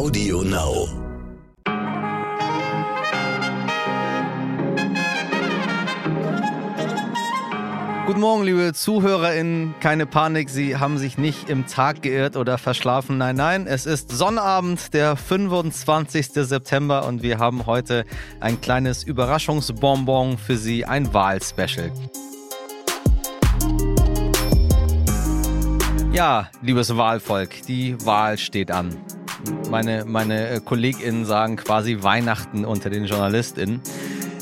Audio Now. Guten Morgen, liebe ZuhörerInnen. Keine Panik, Sie haben sich nicht im Tag geirrt oder verschlafen. Nein, nein, es ist Sonnabend, der 25. September und wir haben heute ein kleines Überraschungsbonbon für Sie, ein Wahlspecial. Ja, liebes Wahlvolk, die Wahl steht an. Meine, meine KollegInnen sagen quasi Weihnachten unter den JournalistInnen.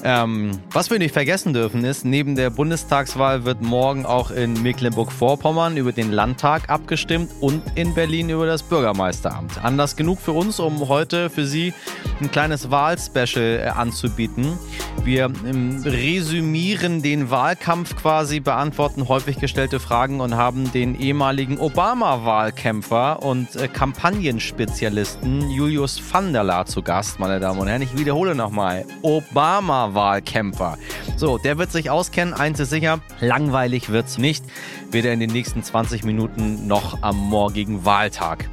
Ähm, was wir nicht vergessen dürfen ist, neben der Bundestagswahl wird morgen auch in Mecklenburg-Vorpommern über den Landtag abgestimmt und in Berlin über das Bürgermeisteramt. Anders genug für uns, um heute für Sie ein kleines Wahlspecial äh, anzubieten. Wir ähm, resümieren den Wahlkampf quasi, beantworten häufig gestellte Fragen und haben den ehemaligen Obama-Wahlkämpfer und äh, Kampagnenspezialisten Julius van der Laar zu Gast, meine Damen und Herren. Ich wiederhole nochmal. Obama Wahlkämpfer. So, der wird sich auskennen, eins ist sicher, langweilig wird's nicht, weder in den nächsten 20 Minuten noch am morgigen Wahltag.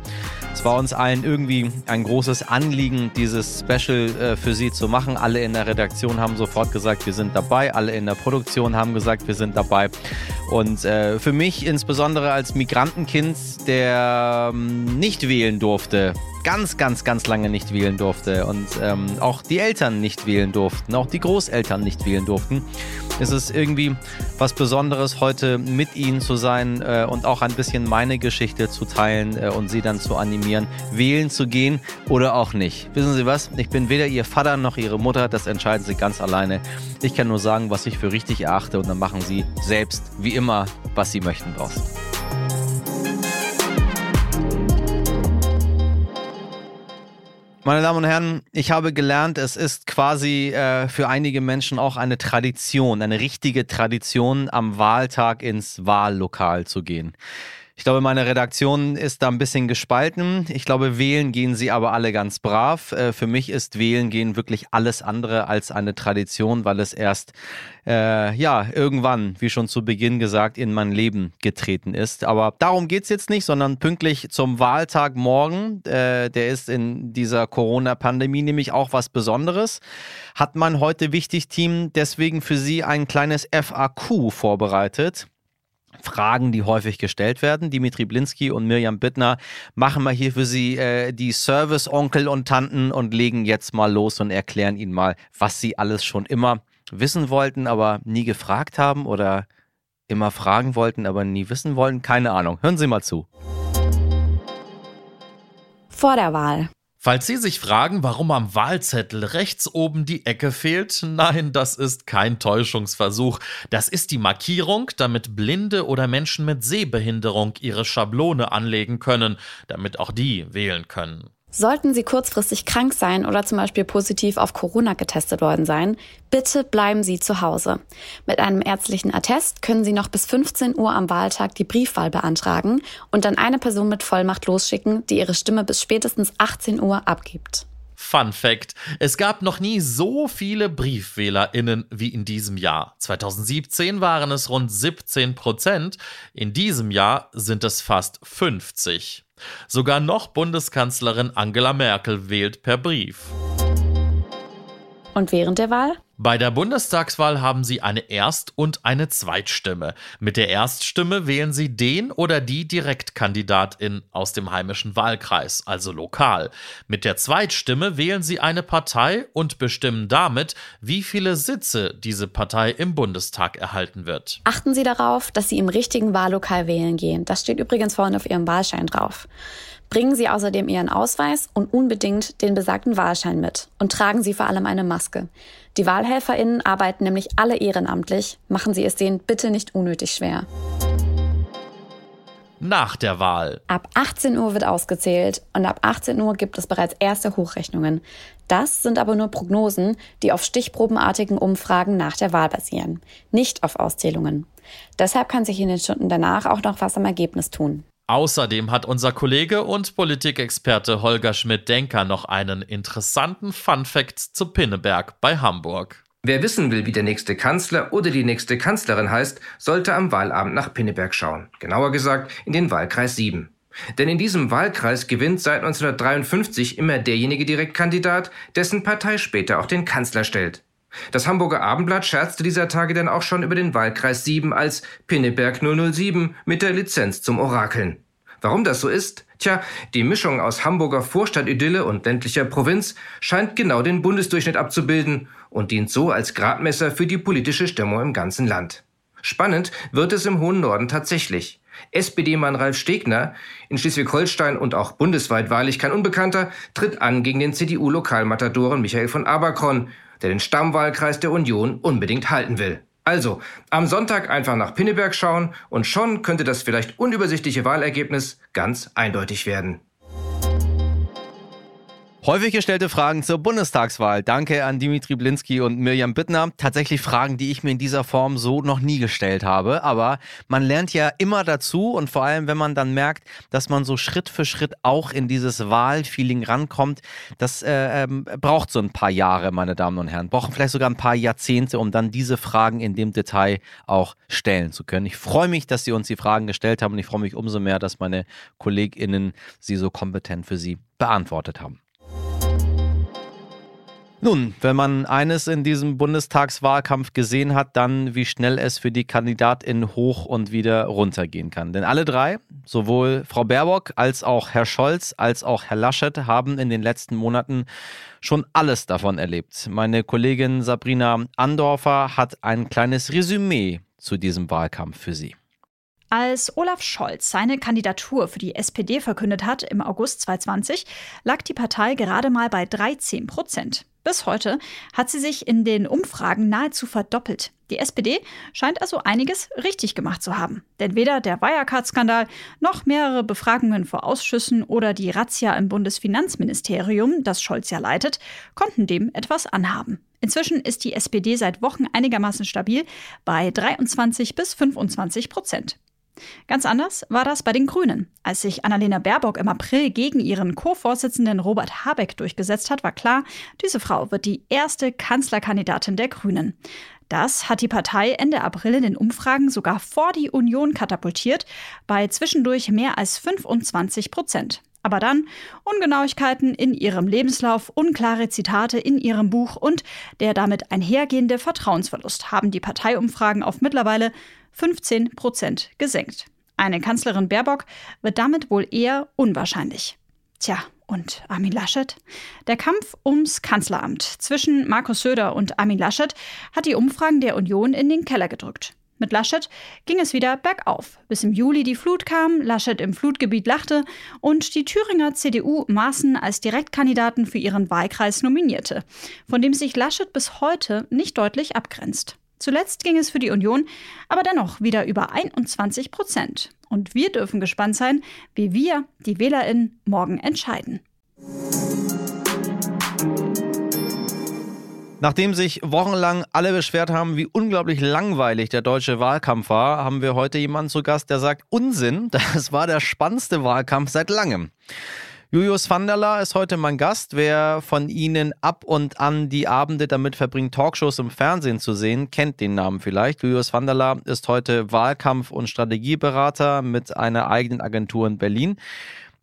Es war uns allen irgendwie ein großes Anliegen, dieses Special äh, für Sie zu machen. Alle in der Redaktion haben sofort gesagt, wir sind dabei. Alle in der Produktion haben gesagt, wir sind dabei. Und äh, für mich insbesondere als Migrantenkind, der ähm, nicht wählen durfte, ganz, ganz, ganz lange nicht wählen durfte und ähm, auch die Eltern nicht wählen durften, auch die Großeltern nicht wählen durften, ist es irgendwie was Besonderes, heute mit ihnen zu sein äh, und auch ein bisschen meine Geschichte zu teilen äh, und sie dann zu animieren, wählen zu gehen oder auch nicht. Wissen Sie was? Ich bin weder Ihr Vater noch Ihre Mutter, das entscheiden Sie ganz alleine. Ich kann nur sagen, was ich für richtig erachte und dann machen Sie selbst, wie immer, was Sie möchten draus. Meine Damen und Herren, ich habe gelernt, es ist quasi äh, für einige Menschen auch eine Tradition, eine richtige Tradition, am Wahltag ins Wahllokal zu gehen. Ich glaube, meine Redaktion ist da ein bisschen gespalten. Ich glaube, wählen gehen sie aber alle ganz brav. Äh, für mich ist wählen gehen wirklich alles andere als eine Tradition, weil es erst, äh, ja, irgendwann, wie schon zu Beginn gesagt, in mein Leben getreten ist. Aber darum geht's jetzt nicht, sondern pünktlich zum Wahltag morgen, äh, der ist in dieser Corona-Pandemie nämlich auch was Besonderes, hat mein heute wichtig Team deswegen für Sie ein kleines FAQ vorbereitet. Fragen, die häufig gestellt werden. Dimitri Blinski und Mirjam Bittner machen mal hier für Sie äh, die Service-Onkel und Tanten und legen jetzt mal los und erklären Ihnen mal, was Sie alles schon immer wissen wollten, aber nie gefragt haben oder immer fragen wollten, aber nie wissen wollten. Keine Ahnung. Hören Sie mal zu. Vor der Wahl. Falls Sie sich fragen, warum am Wahlzettel rechts oben die Ecke fehlt, nein, das ist kein Täuschungsversuch. Das ist die Markierung, damit Blinde oder Menschen mit Sehbehinderung ihre Schablone anlegen können, damit auch die wählen können. Sollten Sie kurzfristig krank sein oder zum Beispiel positiv auf Corona getestet worden sein, bitte bleiben Sie zu Hause. Mit einem ärztlichen Attest können Sie noch bis 15 Uhr am Wahltag die Briefwahl beantragen und dann eine Person mit Vollmacht losschicken, die ihre Stimme bis spätestens 18 Uhr abgibt. Fun Fact: Es gab noch nie so viele BriefwählerInnen wie in diesem Jahr. 2017 waren es rund 17 Prozent. In diesem Jahr sind es fast 50. Sogar noch Bundeskanzlerin Angela Merkel wählt per Brief. Und während der Wahl? Bei der Bundestagswahl haben Sie eine Erst- und eine Zweitstimme. Mit der Erststimme wählen Sie den oder die Direktkandidatin aus dem heimischen Wahlkreis, also lokal. Mit der Zweitstimme wählen Sie eine Partei und bestimmen damit, wie viele Sitze diese Partei im Bundestag erhalten wird. Achten Sie darauf, dass Sie im richtigen Wahllokal wählen gehen. Das steht übrigens vorne auf Ihrem Wahlschein drauf. Bringen Sie außerdem Ihren Ausweis und unbedingt den besagten Wahlschein mit und tragen Sie vor allem eine Maske. Die WahlhelferInnen arbeiten nämlich alle ehrenamtlich. Machen Sie es denen bitte nicht unnötig schwer. Nach der Wahl. Ab 18 Uhr wird ausgezählt und ab 18 Uhr gibt es bereits erste Hochrechnungen. Das sind aber nur Prognosen, die auf stichprobenartigen Umfragen nach der Wahl basieren, nicht auf Auszählungen. Deshalb kann sich in den Stunden danach auch noch was am Ergebnis tun. Außerdem hat unser Kollege und Politikexperte Holger Schmidt-Denker noch einen interessanten Fun-Fact zu Pinneberg bei Hamburg. Wer wissen will, wie der nächste Kanzler oder die nächste Kanzlerin heißt, sollte am Wahlabend nach Pinneberg schauen. Genauer gesagt in den Wahlkreis 7. Denn in diesem Wahlkreis gewinnt seit 1953 immer derjenige Direktkandidat, dessen Partei später auch den Kanzler stellt. Das Hamburger Abendblatt scherzte dieser Tage dann auch schon über den Wahlkreis 7 als Pinneberg 007 mit der Lizenz zum Orakeln. Warum das so ist? Tja, die Mischung aus Hamburger Vorstadtidylle und ländlicher Provinz scheint genau den Bundesdurchschnitt abzubilden und dient so als Gradmesser für die politische Stimmung im ganzen Land. Spannend wird es im hohen Norden tatsächlich. SPD-Mann Ralf Stegner, in Schleswig-Holstein und auch bundesweit wahrlich kein Unbekannter, tritt an gegen den CDU-Lokalmatadoren Michael von Aberkorn, der den Stammwahlkreis der Union unbedingt halten will. Also, am Sonntag einfach nach Pinneberg schauen und schon könnte das vielleicht unübersichtliche Wahlergebnis ganz eindeutig werden. Häufig gestellte Fragen zur Bundestagswahl. Danke an Dimitri Blinski und Mirjam Bittner. Tatsächlich Fragen, die ich mir in dieser Form so noch nie gestellt habe. Aber man lernt ja immer dazu und vor allem, wenn man dann merkt, dass man so Schritt für Schritt auch in dieses Wahlfeeling rankommt, das äh, ähm, braucht so ein paar Jahre, meine Damen und Herren. Brauchen vielleicht sogar ein paar Jahrzehnte, um dann diese Fragen in dem Detail auch stellen zu können. Ich freue mich, dass Sie uns die Fragen gestellt haben und ich freue mich umso mehr, dass meine KollegInnen sie so kompetent für Sie beantwortet haben. Nun, wenn man eines in diesem Bundestagswahlkampf gesehen hat, dann wie schnell es für die Kandidatin hoch und wieder runtergehen kann. Denn alle drei, sowohl Frau Baerbock als auch Herr Scholz als auch Herr Laschet, haben in den letzten Monaten schon alles davon erlebt. Meine Kollegin Sabrina Andorfer hat ein kleines Resümee zu diesem Wahlkampf für Sie. Als Olaf Scholz seine Kandidatur für die SPD verkündet hat im August 2020, lag die Partei gerade mal bei 13 Prozent. Bis heute hat sie sich in den Umfragen nahezu verdoppelt. Die SPD scheint also einiges richtig gemacht zu haben. Denn weder der Wirecard-Skandal noch mehrere Befragungen vor Ausschüssen oder die Razzia im Bundesfinanzministerium, das Scholz ja leitet, konnten dem etwas anhaben. Inzwischen ist die SPD seit Wochen einigermaßen stabil bei 23 bis 25 Prozent. Ganz anders war das bei den Grünen. Als sich Annalena Baerbock im April gegen ihren Co-Vorsitzenden Robert Habeck durchgesetzt hat, war klar, diese Frau wird die erste Kanzlerkandidatin der Grünen. Das hat die Partei Ende April in den Umfragen sogar vor die Union katapultiert, bei zwischendurch mehr als 25 Prozent. Aber dann Ungenauigkeiten in ihrem Lebenslauf, unklare Zitate in ihrem Buch und der damit einhergehende Vertrauensverlust haben die Parteiumfragen auf mittlerweile 15 Prozent gesenkt. Eine Kanzlerin Baerbock wird damit wohl eher unwahrscheinlich. Tja, und Armin Laschet? Der Kampf ums Kanzleramt zwischen Markus Söder und Armin Laschet hat die Umfragen der Union in den Keller gedrückt. Mit Laschet ging es wieder bergauf, bis im Juli die Flut kam, Laschet im Flutgebiet lachte und die Thüringer CDU Maaßen als Direktkandidaten für ihren Wahlkreis nominierte, von dem sich Laschet bis heute nicht deutlich abgrenzt. Zuletzt ging es für die Union aber dennoch wieder über 21 Prozent. Und wir dürfen gespannt sein, wie wir, die WählerInnen, morgen entscheiden. Nachdem sich wochenlang alle beschwert haben, wie unglaublich langweilig der deutsche Wahlkampf war, haben wir heute jemanden zu Gast, der sagt, Unsinn, das war der spannendste Wahlkampf seit langem. Julius Vanderla ist heute mein Gast. Wer von Ihnen ab und an die Abende damit verbringt, Talkshows im Fernsehen zu sehen, kennt den Namen vielleicht. Julius Vanderla ist heute Wahlkampf- und Strategieberater mit einer eigenen Agentur in Berlin.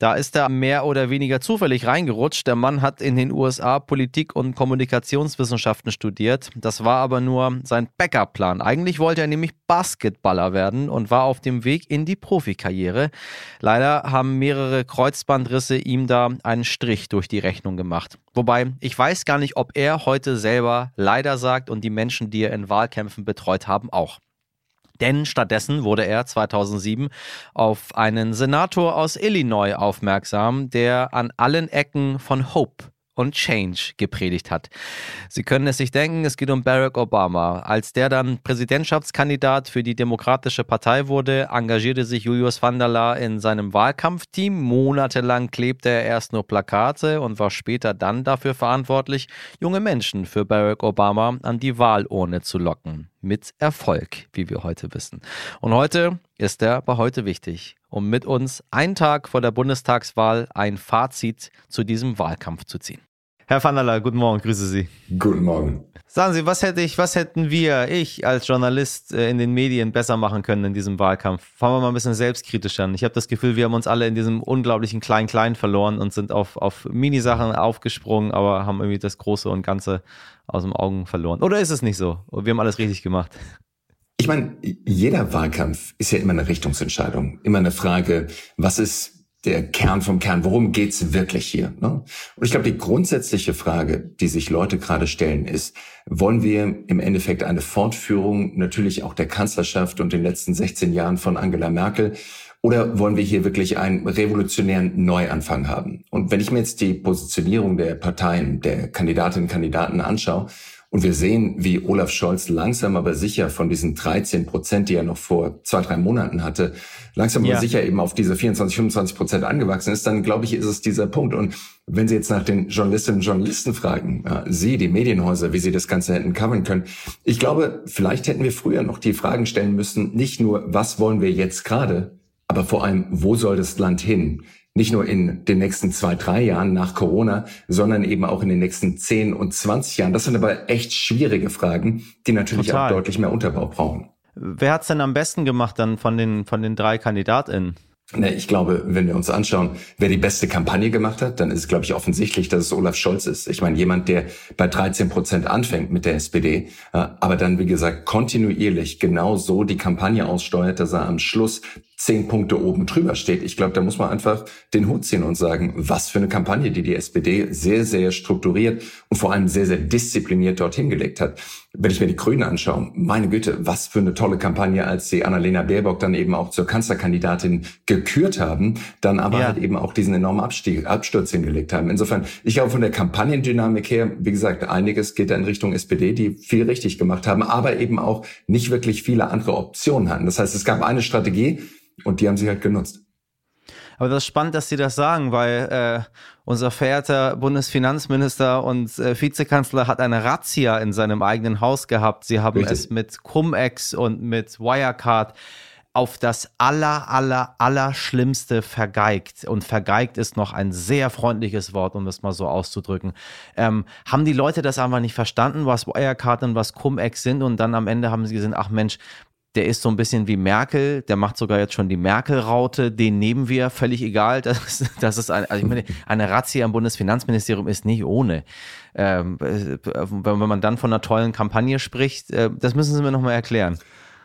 Da ist er mehr oder weniger zufällig reingerutscht. Der Mann hat in den USA Politik- und Kommunikationswissenschaften studiert. Das war aber nur sein Backup-Plan. Eigentlich wollte er nämlich Basketballer werden und war auf dem Weg in die Profikarriere. Leider haben mehrere Kreuzbandrisse ihm da einen Strich durch die Rechnung gemacht. Wobei, ich weiß gar nicht, ob er heute selber leider sagt und die Menschen, die er in Wahlkämpfen betreut haben, auch. Denn stattdessen wurde er 2007 auf einen Senator aus Illinois aufmerksam, der an allen Ecken von Hope und Change gepredigt hat. Sie können es sich denken, es geht um Barack Obama. Als der dann Präsidentschaftskandidat für die Demokratische Partei wurde, engagierte sich Julius van der Vanderla in seinem Wahlkampfteam. Monatelang klebte er erst nur Plakate und war später dann dafür verantwortlich, junge Menschen für Barack Obama an die Wahlurne zu locken. Mit Erfolg, wie wir heute wissen. Und heute ist er bei heute wichtig um mit uns einen Tag vor der Bundestagswahl ein Fazit zu diesem Wahlkampf zu ziehen. Herr Vanderla, guten Morgen, grüße Sie. Guten Morgen. Sagen Sie, was hätte ich, was hätten wir, ich als Journalist äh, in den Medien besser machen können in diesem Wahlkampf? Fangen wir mal ein bisschen selbstkritisch an. Ich habe das Gefühl, wir haben uns alle in diesem unglaublichen Klein-Klein verloren und sind auf, auf Minisachen aufgesprungen, aber haben irgendwie das Große und Ganze aus dem Augen verloren. Oder ist es nicht so? Wir haben alles richtig gemacht. Ich meine, jeder Wahlkampf ist ja immer eine Richtungsentscheidung. Immer eine Frage, was ist der Kern vom Kern. Worum geht's wirklich hier? Ne? Und ich glaube, die grundsätzliche Frage, die sich Leute gerade stellen, ist, wollen wir im Endeffekt eine Fortführung natürlich auch der Kanzlerschaft und den letzten 16 Jahren von Angela Merkel? Oder wollen wir hier wirklich einen revolutionären Neuanfang haben? Und wenn ich mir jetzt die Positionierung der Parteien, der Kandidatinnen und Kandidaten anschaue, und wir sehen, wie Olaf Scholz langsam aber sicher von diesen 13 Prozent, die er noch vor zwei, drei Monaten hatte, langsam ja. aber sicher eben auf diese 24, 25 Prozent angewachsen ist, dann glaube ich, ist es dieser Punkt. Und wenn Sie jetzt nach den Journalistinnen und Journalisten fragen, äh, Sie, die Medienhäuser, wie Sie das Ganze hätten covern können, ich glaube, vielleicht hätten wir früher noch die Fragen stellen müssen, nicht nur, was wollen wir jetzt gerade, aber vor allem, wo soll das Land hin? Nicht nur in den nächsten zwei, drei Jahren nach Corona, sondern eben auch in den nächsten zehn und zwanzig Jahren. Das sind aber echt schwierige Fragen, die natürlich Total. auch deutlich mehr Unterbau brauchen. Wer hat's denn am besten gemacht dann von den, von den drei KandidatInnen? Ne, ich glaube, wenn wir uns anschauen, wer die beste Kampagne gemacht hat, dann ist es, glaube ich, offensichtlich, dass es Olaf Scholz ist. Ich meine, jemand, der bei 13 Prozent anfängt mit der SPD, äh, aber dann, wie gesagt, kontinuierlich genau so die Kampagne aussteuert, dass er am Schluss zehn Punkte oben drüber steht. Ich glaube, da muss man einfach den Hut ziehen und sagen, was für eine Kampagne, die die SPD sehr, sehr strukturiert und vor allem sehr, sehr diszipliniert dorthin gelegt hat. Wenn ich mir die Grünen anschaue, meine Güte, was für eine tolle Kampagne, als sie Annalena Baerbock dann eben auch zur Kanzlerkandidatin gekürt haben, dann aber ja. halt eben auch diesen enormen Abstieg, Absturz hingelegt haben. Insofern, ich glaube, von der Kampagnendynamik her, wie gesagt, einiges geht da in Richtung SPD, die viel richtig gemacht haben, aber eben auch nicht wirklich viele andere Optionen hatten. Das heißt, es gab eine Strategie, und die haben sie halt genutzt. Aber das ist spannend, dass Sie das sagen, weil äh, unser verehrter Bundesfinanzminister und äh, Vizekanzler hat eine Razzia in seinem eigenen Haus gehabt. Sie haben Richtig. es mit Cum-Ex und mit Wirecard auf das aller, aller, aller Schlimmste vergeigt. Und vergeigt ist noch ein sehr freundliches Wort, um das mal so auszudrücken. Ähm, haben die Leute das einfach nicht verstanden, was Wirecard und was Cum-Ex sind? Und dann am Ende haben sie gesehen, ach Mensch, der ist so ein bisschen wie Merkel, der macht sogar jetzt schon die Merkel-Raute, den nehmen wir, völlig egal. Das, das ist ein, also ich meine, eine Razzia im Bundesfinanzministerium ist nicht ohne. Ähm, äh, wenn man dann von einer tollen Kampagne spricht, äh, das müssen Sie mir nochmal erklären.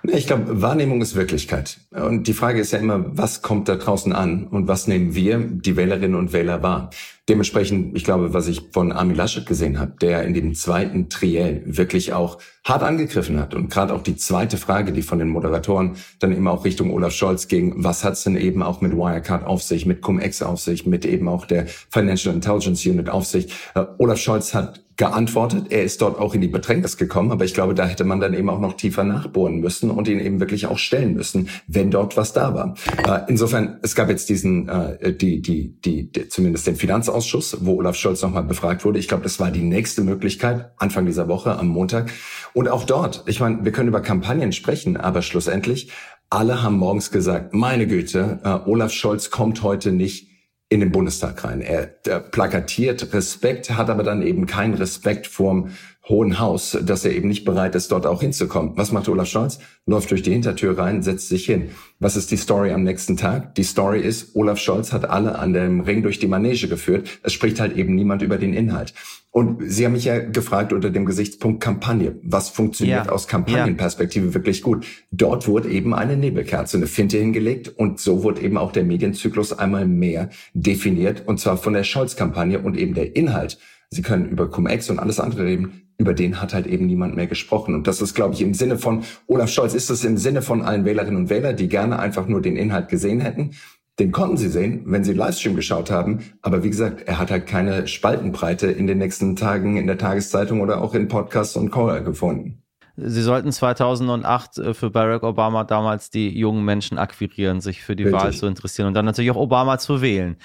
Ich glaube, Wahrnehmung ist Wirklichkeit. Und die Frage ist ja immer, was kommt da draußen an und was nehmen wir, die Wählerinnen und Wähler, wahr? Dementsprechend, ich glaube, was ich von Armin Laschet gesehen habe, der in dem zweiten Triell wirklich auch hart angegriffen hat. Und gerade auch die zweite Frage, die von den Moderatoren dann immer auch Richtung Olaf Scholz ging, was hat's denn eben auch mit Wirecard auf sich, mit Cum-Ex auf sich, mit eben auch der Financial Intelligence Unit auf sich. Uh, Olaf Scholz hat geantwortet. Er ist dort auch in die Bedrängnis gekommen, aber ich glaube, da hätte man dann eben auch noch tiefer nachbohren müssen und ihn eben wirklich auch stellen müssen, wenn dort was da war. Uh, insofern, es gab jetzt diesen, uh, die, die, die, die, zumindest den Finanzausgleich Ausschuss, wo Olaf Scholz nochmal befragt wurde. Ich glaube, das war die nächste Möglichkeit, Anfang dieser Woche, am Montag. Und auch dort, ich meine, wir können über Kampagnen sprechen, aber schlussendlich, alle haben morgens gesagt, meine Güte, äh, Olaf Scholz kommt heute nicht in den Bundestag rein. Er, er plakatiert Respekt, hat aber dann eben keinen Respekt vorm Hohen Haus, dass er eben nicht bereit ist, dort auch hinzukommen. Was macht Olaf Scholz? Läuft durch die Hintertür rein, setzt sich hin. Was ist die Story am nächsten Tag? Die Story ist, Olaf Scholz hat alle an dem Ring durch die Manege geführt. Es spricht halt eben niemand über den Inhalt. Und Sie haben mich ja gefragt unter dem Gesichtspunkt Kampagne. Was funktioniert ja. aus Kampagnenperspektive ja. wirklich gut? Dort wurde eben eine Nebelkerze, eine Finte hingelegt und so wurde eben auch der Medienzyklus einmal mehr definiert und zwar von der Scholz-Kampagne und eben der Inhalt. Sie können über Cum-Ex und alles andere reden über den hat halt eben niemand mehr gesprochen. Und das ist, glaube ich, im Sinne von Olaf Scholz, ist es im Sinne von allen Wählerinnen und Wählern, die gerne einfach nur den Inhalt gesehen hätten. Den konnten sie sehen, wenn sie Livestream geschaut haben. Aber wie gesagt, er hat halt keine Spaltenbreite in den nächsten Tagen in der Tageszeitung oder auch in Podcasts und Call gefunden. Sie sollten 2008 äh, für Barack Obama damals die jungen Menschen akquirieren, sich für die Richtig. Wahl zu interessieren und dann natürlich auch Obama zu wählen.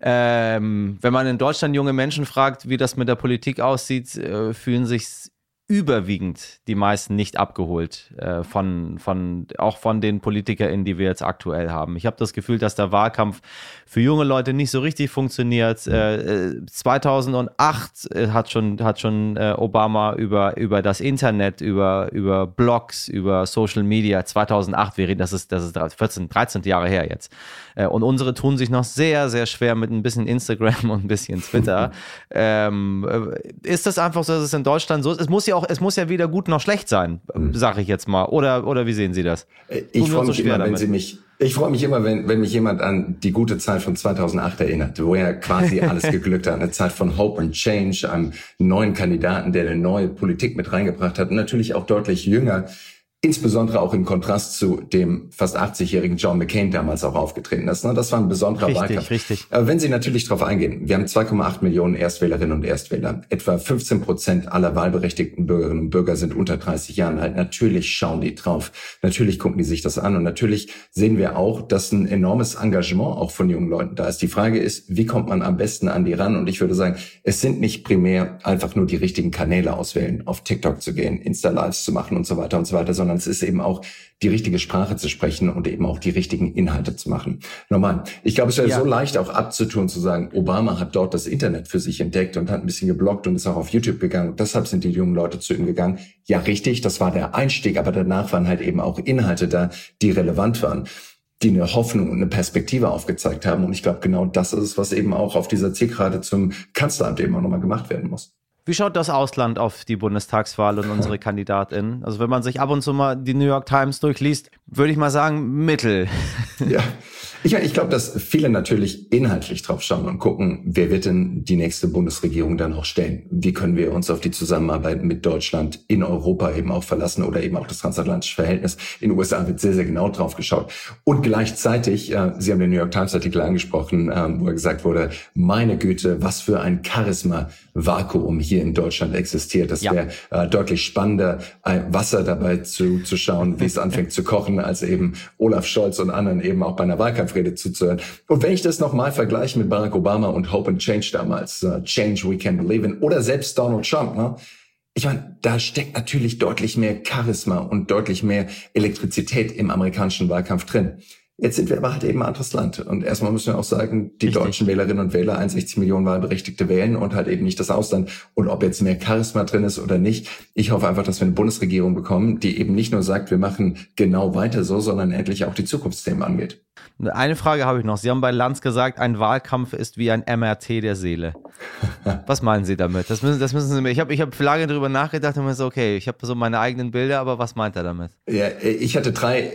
Ähm, wenn man in Deutschland junge Menschen fragt, wie das mit der Politik aussieht, äh, fühlen sich überwiegend die meisten nicht abgeholt äh, von, von, auch von den PolitikerInnen, die wir jetzt aktuell haben. Ich habe das Gefühl, dass der Wahlkampf für junge Leute nicht so richtig funktioniert. Äh, 2008 äh, hat schon, hat schon äh, Obama über, über das Internet, über, über Blogs, über Social Media, 2008 wäre, das ist, das ist 14, 13 Jahre her jetzt. Äh, und unsere tun sich noch sehr, sehr schwer mit ein bisschen Instagram und ein bisschen Twitter. ähm, äh, ist das einfach so, dass es in Deutschland so ist? Es muss ja auch, es muss ja weder gut noch schlecht sein, mhm. sage ich jetzt mal. Oder, oder wie sehen Sie das? Äh, ich freue mich so immer, wenn Sie mich, ich freue mich immer, wenn, wenn mich jemand an die gute Zeit von 2008 erinnert, wo ja quasi alles geglückt hat. Eine Zeit von Hope and Change, einem neuen Kandidaten, der eine neue Politik mit reingebracht hat und natürlich auch deutlich jünger insbesondere auch im Kontrast zu dem fast 80-jährigen John McCain damals auch aufgetreten ist. Ne? Das war ein besonderer richtig, Wahlkampf. Richtig. Aber wenn Sie natürlich darauf eingehen, wir haben 2,8 Millionen Erstwählerinnen und Erstwähler. Etwa 15 Prozent aller wahlberechtigten Bürgerinnen und Bürger sind unter 30 Jahren alt. Natürlich schauen die drauf. Natürlich gucken die sich das an. Und natürlich sehen wir auch, dass ein enormes Engagement auch von jungen Leuten da ist. Die Frage ist, wie kommt man am besten an die ran? Und ich würde sagen, es sind nicht primär einfach nur die richtigen Kanäle auswählen, auf TikTok zu gehen, Insta-Lives zu machen und so weiter und so weiter, sondern es ist eben auch die richtige Sprache zu sprechen und eben auch die richtigen Inhalte zu machen. Nochmal, ich glaube, es wäre ja. so leicht auch abzutun, zu sagen, Obama hat dort das Internet für sich entdeckt und hat ein bisschen geblockt und ist auch auf YouTube gegangen. Und deshalb sind die jungen Leute zu ihm gegangen. Ja, richtig, das war der Einstieg, aber danach waren halt eben auch Inhalte da, die relevant waren die eine Hoffnung und eine Perspektive aufgezeigt haben. Und ich glaube, genau das ist es, was eben auch auf dieser Zielgerade zum Kanzleramt eben auch nochmal gemacht werden muss. Wie schaut das Ausland auf die Bundestagswahl und unsere Kandidatin? Also wenn man sich ab und zu mal die New York Times durchliest, würde ich mal sagen, mittel. Ja, ich, ich glaube, dass viele natürlich inhaltlich drauf schauen und gucken, wer wird denn die nächste Bundesregierung dann auch stellen? Wie können wir uns auf die Zusammenarbeit mit Deutschland in Europa eben auch verlassen oder eben auch das transatlantische Verhältnis? In den USA wird sehr, sehr genau drauf geschaut. Und gleichzeitig, äh, Sie haben den New York Times Artikel angesprochen, äh, wo gesagt wurde, meine Güte, was für ein Charisma-Vakuum hier in Deutschland existiert. Das ja. wäre äh, deutlich spannender, Wasser dabei zu, zu schauen, wie es anfängt zu kochen, als eben Olaf Scholz und anderen eben auch bei einer Wahlkampf Rede zuzuhören. Und wenn ich das nochmal vergleiche mit Barack Obama und Hope and Change damals, uh, Change We Can Believe in, oder selbst Donald Trump, ne? Ich meine, da steckt natürlich deutlich mehr Charisma und deutlich mehr Elektrizität im amerikanischen Wahlkampf drin. Jetzt sind wir aber halt eben ein anderes Land. Und erstmal müssen wir auch sagen, die Richtig. deutschen Wählerinnen und Wähler, 61 Millionen Wahlberechtigte wählen und halt eben nicht das Ausland. Und ob jetzt mehr Charisma drin ist oder nicht, ich hoffe einfach, dass wir eine Bundesregierung bekommen, die eben nicht nur sagt, wir machen genau weiter so, sondern endlich auch die Zukunftsthemen angeht. Eine Frage habe ich noch. Sie haben bei Lanz gesagt, ein Wahlkampf ist wie ein MRT der Seele. Was meinen Sie damit? Das müssen, das müssen Sie mir. Ich habe ich hab lange darüber nachgedacht und mir so, okay, ich habe so meine eigenen Bilder, aber was meint er damit? Ja, ich hatte drei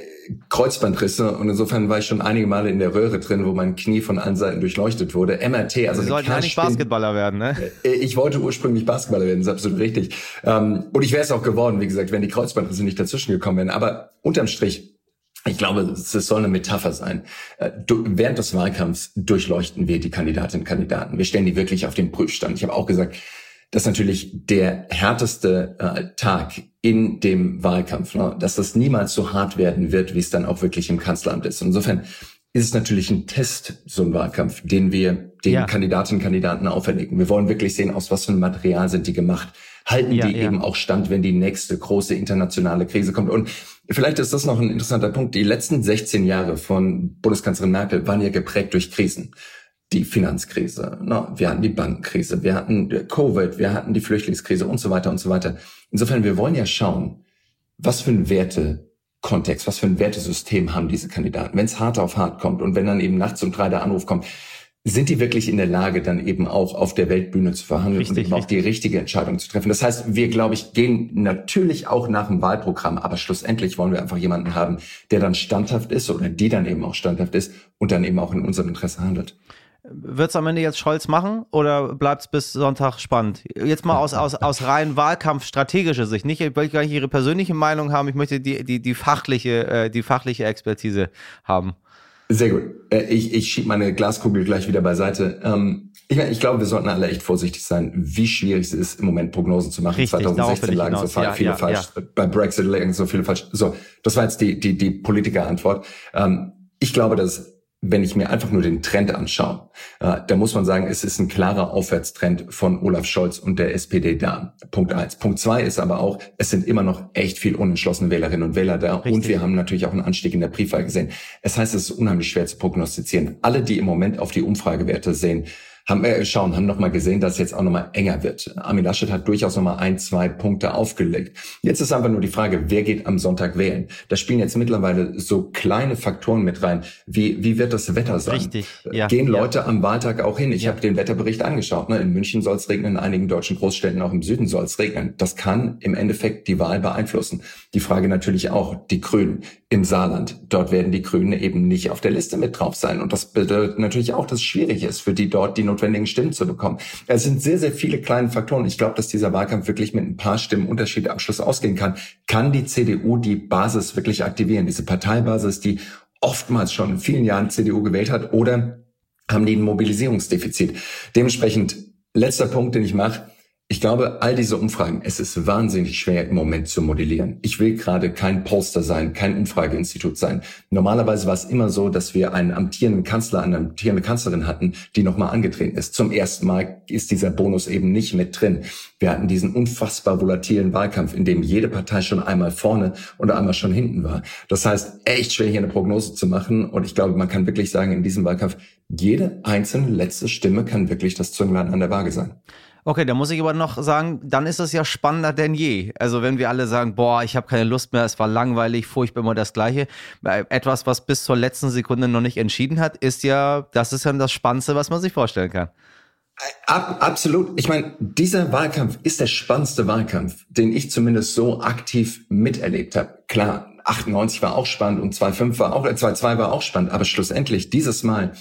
Kreuzbandrisse und insofern war ich schon einige Male in der Röhre drin, wo mein Knie von allen Seiten durchleuchtet wurde. MRT, also Sie sollten nicht Basketballer werden, ne? Äh, ich wollte ursprünglich Basketballer werden, das ist absolut richtig. Ähm, und ich wäre es auch geworden, wie gesagt, wenn die Kreuzbandrisse nicht dazwischen gekommen wären. Aber unterm Strich, ich glaube, es soll eine Metapher sein. Äh, während des Wahlkampfs durchleuchten wir die Kandidatinnen und Kandidaten. Wir stellen die wirklich auf den Prüfstand. Ich habe auch gesagt, dass natürlich der härteste äh, Tag in dem Wahlkampf, ne, dass das niemals so hart werden wird, wie es dann auch wirklich im Kanzleramt ist. Und insofern ist es natürlich ein Test, so ein Wahlkampf, den wir den ja. Kandidatinnen und Kandidaten auferlegen. Wir wollen wirklich sehen, aus was für einem Material sind die gemacht. Halten ja, die ja. eben auch stand, wenn die nächste große internationale Krise kommt. Und vielleicht ist das noch ein interessanter Punkt. Die letzten 16 Jahre von Bundeskanzlerin Merkel waren ja geprägt durch Krisen die Finanzkrise, ne? wir hatten die Bankenkrise, wir hatten Covid, wir hatten die Flüchtlingskrise und so weiter und so weiter. Insofern, wir wollen ja schauen, was für ein Wertekontext, was für ein Wertesystem haben diese Kandidaten. Wenn es hart auf hart kommt und wenn dann eben nachts um drei der Anruf kommt, sind die wirklich in der Lage, dann eben auch auf der Weltbühne zu verhandeln richtig, und eben auch die richtige Entscheidung zu treffen. Das heißt, wir, glaube ich, gehen natürlich auch nach dem Wahlprogramm, aber schlussendlich wollen wir einfach jemanden haben, der dann standhaft ist oder die dann eben auch standhaft ist und dann eben auch in unserem Interesse handelt. Wird es am Ende jetzt Scholz machen oder bleibt es bis Sonntag spannend? Jetzt mal aus, aus, aus rein Wahlkampfstrategischer Sicht. Nicht, ich möchte gar nicht Ihre persönliche Meinung haben, ich möchte die, die, die, fachliche, äh, die fachliche Expertise haben. Sehr gut. Äh, ich, ich schiebe meine Glaskugel gleich wieder beiseite. Ähm, ich, ich glaube, wir sollten alle echt vorsichtig sein, wie schwierig es ist, im Moment Prognosen zu machen. Richtig, 2016 lagen so ja, viele ja, falsch, ja. bei Brexit lagen so viele falsch. So, das war jetzt die, die, die Politikerantwort. Ähm, ich glaube, dass wenn ich mir einfach nur den Trend anschaue, äh, da muss man sagen, es ist ein klarer Aufwärtstrend von Olaf Scholz und der SPD da. Punkt eins. Punkt zwei ist aber auch, es sind immer noch echt viel unentschlossene Wählerinnen und Wähler da. Richtig. Und wir haben natürlich auch einen Anstieg in der Briefwahl gesehen. Es heißt, es ist unheimlich schwer zu prognostizieren. Alle, die im Moment auf die Umfragewerte sehen, haben äh, schauen, haben nochmal gesehen, dass es jetzt auch nochmal enger wird. Armin Laschet hat durchaus nochmal ein, zwei Punkte aufgelegt. Jetzt ist einfach nur die Frage, wer geht am Sonntag wählen? Da spielen jetzt mittlerweile so kleine Faktoren mit rein. Wie, wie wird das Wetter sein? Richtig, ja. Gehen Leute ja. am Wahltag auch hin? Ich ja. habe den Wetterbericht angeschaut. Ne? In München soll es regnen, in einigen deutschen Großstädten, auch im Süden soll es regnen. Das kann im Endeffekt die Wahl beeinflussen. Die Frage natürlich auch, die Grünen im Saarland. Dort werden die Grünen eben nicht auf der Liste mit drauf sein. Und das bedeutet natürlich auch, dass es schwierig ist, für die dort die notwendigen Stimmen zu bekommen. Es sind sehr, sehr viele kleine Faktoren. Ich glaube, dass dieser Wahlkampf wirklich mit ein paar Stimmen Unterschied am Schluss ausgehen kann. Kann die CDU die Basis wirklich aktivieren? Diese Parteibasis, die oftmals schon in vielen Jahren CDU gewählt hat, oder haben die ein Mobilisierungsdefizit? Dementsprechend, letzter Punkt, den ich mache, ich glaube, all diese Umfragen, es ist wahnsinnig schwer im Moment zu modellieren. Ich will gerade kein Polster sein, kein Umfrageinstitut sein. Normalerweise war es immer so, dass wir einen amtierenden Kanzler, eine amtierende Kanzlerin hatten, die nochmal angetreten ist. Zum ersten Mal ist dieser Bonus eben nicht mit drin. Wir hatten diesen unfassbar volatilen Wahlkampf, in dem jede Partei schon einmal vorne und einmal schon hinten war. Das heißt, echt schwer hier eine Prognose zu machen. Und ich glaube, man kann wirklich sagen, in diesem Wahlkampf, jede einzelne letzte Stimme kann wirklich das Zünglein an der Waage sein. Okay, da muss ich aber noch sagen, dann ist es ja spannender denn je. Also wenn wir alle sagen, boah, ich habe keine Lust mehr, es war langweilig, furchtbar immer das Gleiche. Etwas, was bis zur letzten Sekunde noch nicht entschieden hat, ist ja, das ist ja das Spannendste, was man sich vorstellen kann. Ab, absolut. Ich meine, dieser Wahlkampf ist der spannendste Wahlkampf, den ich zumindest so aktiv miterlebt habe. Klar, 98 war auch spannend und 2,5 war auch, 2,2 war auch spannend, aber schlussendlich dieses Mal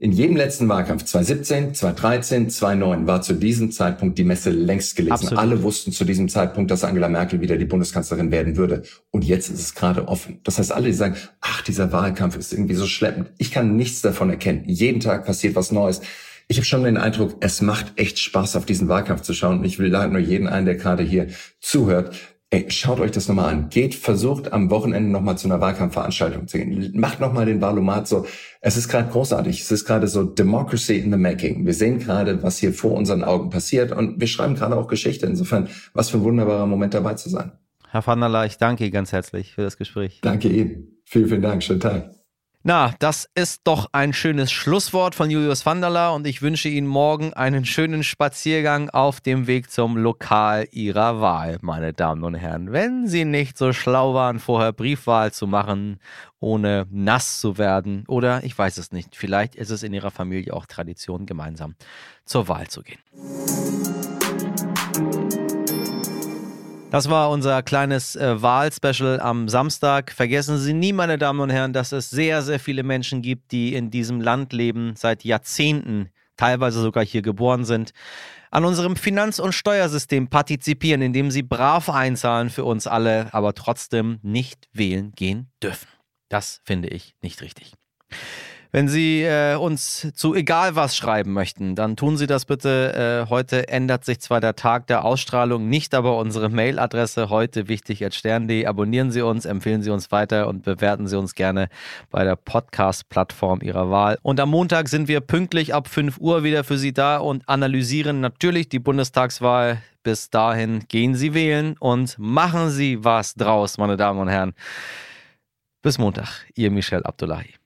in jedem letzten Wahlkampf, 2017, 2013, 2009, war zu diesem Zeitpunkt die Messe längst gelesen. Absolut. Alle wussten zu diesem Zeitpunkt, dass Angela Merkel wieder die Bundeskanzlerin werden würde. Und jetzt ist es gerade offen. Das heißt, alle, die sagen, ach, dieser Wahlkampf ist irgendwie so schleppend. Ich kann nichts davon erkennen. Jeden Tag passiert was Neues. Ich habe schon den Eindruck, es macht echt Spaß, auf diesen Wahlkampf zu schauen. Und ich will da nur jeden ein, der gerade hier zuhört, Ey, schaut euch das nochmal an. Geht, versucht am Wochenende nochmal zu einer Wahlkampfveranstaltung zu gehen. Macht nochmal den Wahlomat so. Es ist gerade großartig. Es ist gerade so Democracy in the Making. Wir sehen gerade, was hier vor unseren Augen passiert und wir schreiben gerade auch Geschichte. Insofern, was für ein wunderbarer Moment dabei zu sein. Herr van der Leyen, ich danke Ihnen ganz herzlich für das Gespräch. Danke Ihnen. Vielen, vielen Dank. Schönen Tag. Na, das ist doch ein schönes Schlusswort von Julius Vanderla und ich wünsche Ihnen morgen einen schönen Spaziergang auf dem Weg zum Lokal Ihrer Wahl, meine Damen und Herren. Wenn Sie nicht so schlau waren, vorher Briefwahl zu machen, ohne nass zu werden oder ich weiß es nicht, vielleicht ist es in Ihrer Familie auch Tradition, gemeinsam zur Wahl zu gehen. Das war unser kleines äh, Wahlspecial am Samstag. Vergessen Sie nie, meine Damen und Herren, dass es sehr, sehr viele Menschen gibt, die in diesem Land leben, seit Jahrzehnten, teilweise sogar hier geboren sind, an unserem Finanz- und Steuersystem partizipieren, indem sie brav einzahlen für uns alle, aber trotzdem nicht wählen gehen dürfen. Das finde ich nicht richtig. Wenn Sie äh, uns zu egal was schreiben möchten, dann tun Sie das bitte. Äh, heute ändert sich zwar der Tag der Ausstrahlung, nicht aber unsere Mailadresse heute wichtig at stern.de. Abonnieren Sie uns, empfehlen Sie uns weiter und bewerten Sie uns gerne bei der Podcast-Plattform Ihrer Wahl. Und am Montag sind wir pünktlich ab 5 Uhr wieder für Sie da und analysieren natürlich die Bundestagswahl. Bis dahin gehen Sie wählen und machen Sie was draus, meine Damen und Herren. Bis Montag, Ihr Michel Abdullahi.